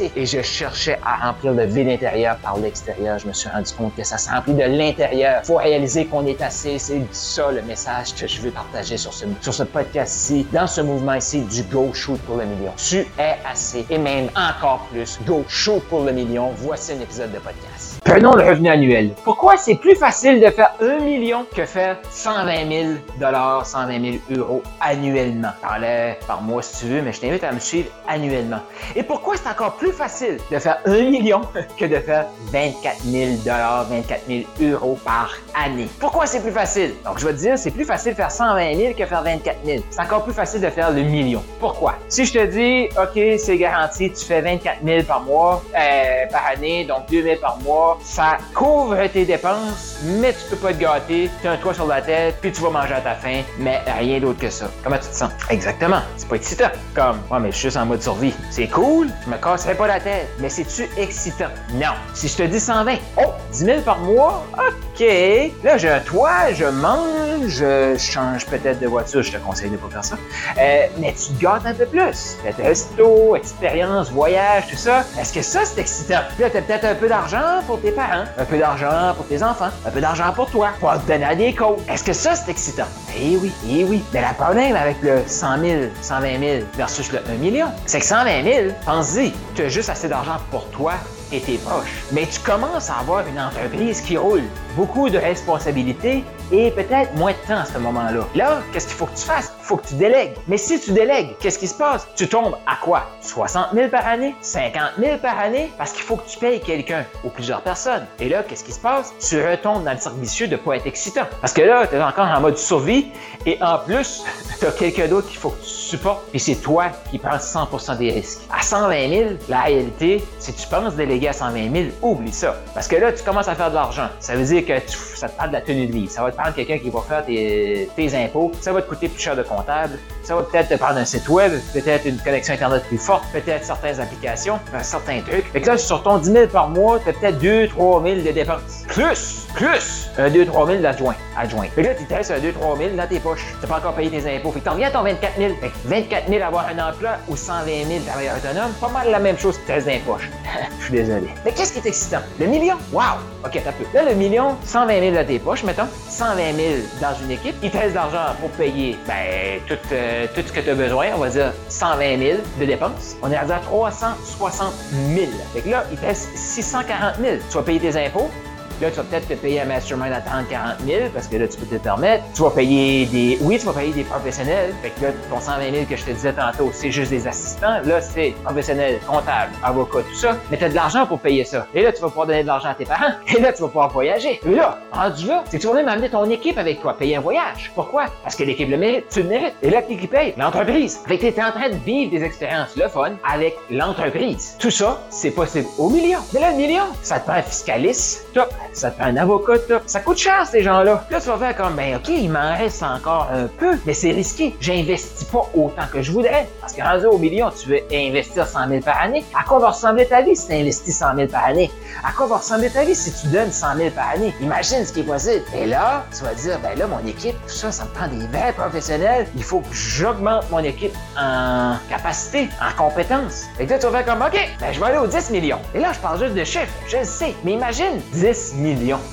Et je cherchais à remplir le vide intérieur par l'extérieur. Je me suis rendu compte que ça se remplit de l'intérieur. Faut réaliser qu'on est assez. C'est ça le message que je veux partager sur ce, sur ce podcast-ci, dans ce mouvement ici du Go Shoot pour le million. Tu es assez et même encore plus. Go Shoot pour le million. Voici un épisode de podcast. Prenons le revenu annuel. Pourquoi c'est plus facile de faire un million que faire 120 000 dollars, 120 000 euros annuellement? Parlez par mois si tu veux, mais je t'invite à me suivre annuellement. Et pourquoi c'est encore plus facile de faire un million que de faire 24 000 dollars, 24 000 euros par année? Pourquoi c'est plus facile? Donc, je vais te dire, c'est plus facile de faire 120 000 que faire 24 000. C'est encore plus facile de faire le million. Pourquoi? Si je te dis, OK, c'est garanti, tu fais 24 000 par mois, euh, par année, donc 2 000 par mois, ça couvre tes dépenses, mais tu peux pas te gâter, tu as un toit sur la tête, puis tu vas manger à ta faim, mais rien d'autre que ça. Comment tu te sens? Exactement. C'est pas excitant. Comme, ouais, mais je suis juste en mode survie. C'est cool, je me casserai pas la tête, mais c'est-tu excitant? Non. Si je te dis 120, oh, 10 000 par mois, OK. Là, j'ai un toit, je mange, je change peut-être de voiture, je te conseille de pas faire ça. Euh, mais tu gâtes un peu plus. Resto, expérience, voyage, tout ça. Est-ce que ça, c'est excitant? Puis là, t'as peut-être un peu d'argent pour tes parents, un peu d'argent pour tes enfants, un peu d'argent pour toi, pour te donner à des causes. Est-ce que ça, c'est excitant? Eh oui, eh oui. Mais le problème avec le 100 000, 120 000 versus le 1 million, c'est que 120 000, pense-y, juste assez d'argent pour toi et tes proches. Mais tu commences à avoir une entreprise qui roule, beaucoup de responsabilités et peut-être moins de temps à ce moment-là. Là, qu'est-ce qu'il faut que tu fasses? Il faut que tu délègues. Mais si tu délègues, qu'est-ce qui se passe? Tu tombes à quoi? 60 000 par année? 50 000 par année? Parce qu'il faut que tu payes quelqu'un ou plusieurs personnes. Et là, qu'est-ce qui se passe? Tu retombes dans le cercle vicieux de ne pas être excitant. Parce que là, tu es encore en mode survie et en plus, tu as quelqu'un d'autre qu'il faut que tu supportes et c'est toi qui prends 100% des risques. À 120 000, la réalité, si tu penses déléguer à 120 000, oublie ça. Parce que là, tu commences à faire de l'argent. Ça veut dire que ça te parle de la tenue de vie. Ça va te prendre quelqu'un qui va faire tes, impôts. Ça va te coûter plus cher de comptable. Ça va peut-être te prendre un site web, peut-être une connexion Internet plus forte, peut-être certaines applications, certains trucs. Fait que là, sur ton 10 000 par mois, tu as peut-être 2 3 000 de dépenses. Plus, plus un 2 3 000 d'adjoint. Adjoint. Là, tu te restes un 2 3 000 dans tes poches. Tu pas encore payé tes impôts. Fait que t'en viens à ton 24 000. Fait que 24 000 avoir un emploi ou 120 000 travailleur autonome, pas mal la même chose que tu restes dans les poches. Je suis désolé. Mais qu'est-ce qui est excitant? Le million? Wow! OK, t'as peu. Là, le million, 120 000 dans tes poches, mettons. 120 000 dans une équipe. Il te reste d'argent pour payer, ben, tout, euh, tout ce que tu as besoin. On va dire 120 000 de dépenses. On est à 360 000. Fait que là, il te reste 640 000. Tu vas payer tes impôts. Là, tu vas peut-être te payer un mastermind à 30 40 000 parce que là, tu peux te permettre. Tu vas payer des. Oui, tu vas payer des professionnels. Fait que là, ton 120 000 que je te disais tantôt, c'est juste des assistants. Là, c'est professionnel, comptable, avocat, tout ça. Mais tu as de l'argent pour payer ça. Et là, tu vas pouvoir donner de l'argent à tes parents. Et là, tu vas pouvoir voyager. Et là, rendu là, c'est que tu vas même amener ton équipe avec toi, payer un voyage. Pourquoi? Parce que l'équipe le mérite, tu le mérites. Et là, qui paye? L'entreprise. Fait que tu es en train de vivre des expériences le fun avec l'entreprise. Tout ça, c'est possible au million. Mais là, le million, ça te prend un fiscaliste, top. Ça te prend un avocat, top. Ça coûte cher, ces gens-là. Là, tu vas faire comme, ben, OK, il m'en reste encore un peu, mais c'est risqué. J'investis pas autant que je voudrais. Parce que rendu au million, tu veux investir 100 000 par année. À quoi va ressembler ta vie si tu investis 100 000 par année? À quoi va ressembler ta vie si tu donnes 100 000 par année? Imagine ce qui est possible. Et là, tu vas dire, ben là, mon équipe, tout ça, ça me prend des vrais professionnels. Il faut que j'augmente mon équipe en capacité, en compétences. Et là, tu vas faire comme, OK, ben, je vais aller aux 10 millions. Et là, je parle juste de chiffres. Je le sais. Mais imagine, 10 millions.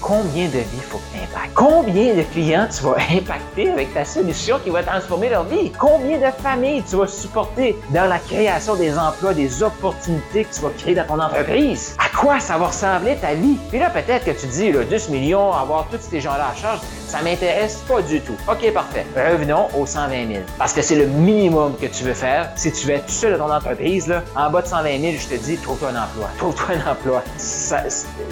Combien de vies faut que tu impactes? Combien de clients tu vas impacter avec ta solution qui va transformer leur vie? Combien de familles tu vas supporter dans la création des emplois, des opportunités que tu vas créer dans ton entreprise? À quoi ça va ressembler ta vie? Puis là, peut-être que tu dis, là, 10 millions, avoir tous ces gens-là à charge, ça m'intéresse pas du tout. OK, parfait. Revenons aux 120 000. Parce que c'est le minimum que tu veux faire. Si tu veux être tout seul dans ton entreprise, là, en bas de 120 000, je te dis, trouve-toi un emploi. Trouve-toi un emploi.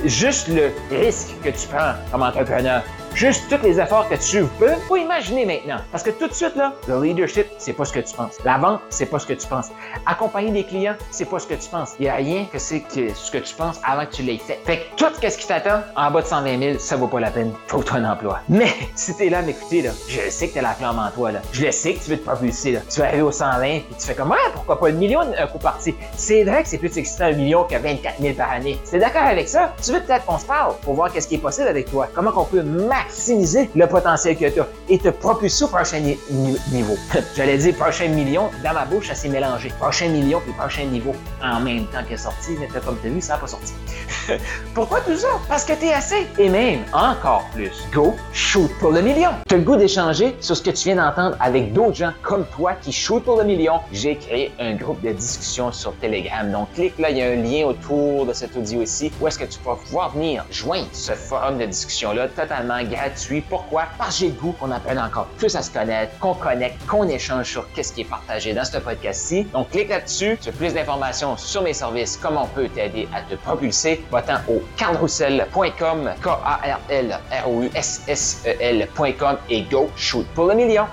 Juste le risque que tu prends comme entrepreneur, juste tous les efforts que tu peux. Faut imaginer maintenant. Parce que tout de suite, là, le leadership, c'est pas ce que tu penses. La vente, c'est pas ce que tu penses. Accompagner des clients, c'est pas ce que tu penses. Il y a rien que c'est que ce que tu penses avant que tu l'aies fait. Fait que tout ce qui t'attend en bas de 120 000, ça vaut pas la peine. Faut un emploi. Mais si t'es là à m'écouter, là, je sais que t'as la flamme en toi, là. Je le sais que tu veux te propulser, là. Tu vas arriver au 120 puis tu fais comme, ouais, pourquoi pas un million un coup parti? C'est vrai que c'est plus excitant un million que 24 000 par année. Es d'accord avec ça? Tu veux peut-être qu'on se parle pour voir qu'est-ce qui est possible avec toi. Comment qu'on peut maximiser le potentiel que tu as et te propulser au prochain niveau. J'allais dire prochain million, dans ma bouche, ça s'est mélangé. Prochain million puis prochain niveau en même temps qu'est sorti, mais comme tu as vu, ça n'a pas sorti. Pourquoi tout ça? Parce que tu es assez. Et même, encore plus, go, shoot pour le million. Tu as le goût d'échanger sur ce que tu viens d'entendre avec d'autres gens comme toi qui shoot pour le million? J'ai créé un groupe de discussion sur Telegram. Donc, clique là, il y a un lien autour de cet audio ici où est-ce que tu vas pouvoir venir joindre ce forum de discussion-là totalement gratuit. Pourquoi? Parce que j'ai le goût qu'on apprenne encore plus à se connaître, qu'on connecte, qu'on échange sur qu'est-ce qui est partagé dans ce podcast-ci. Donc, clique là-dessus. Tu as plus d'informations sur mes services, comment on peut t'aider à te propulser. Va-t'en au carlroussel.com, K-A-R-L-R-O-U-S-S-E-L.com et go shoot pour le million.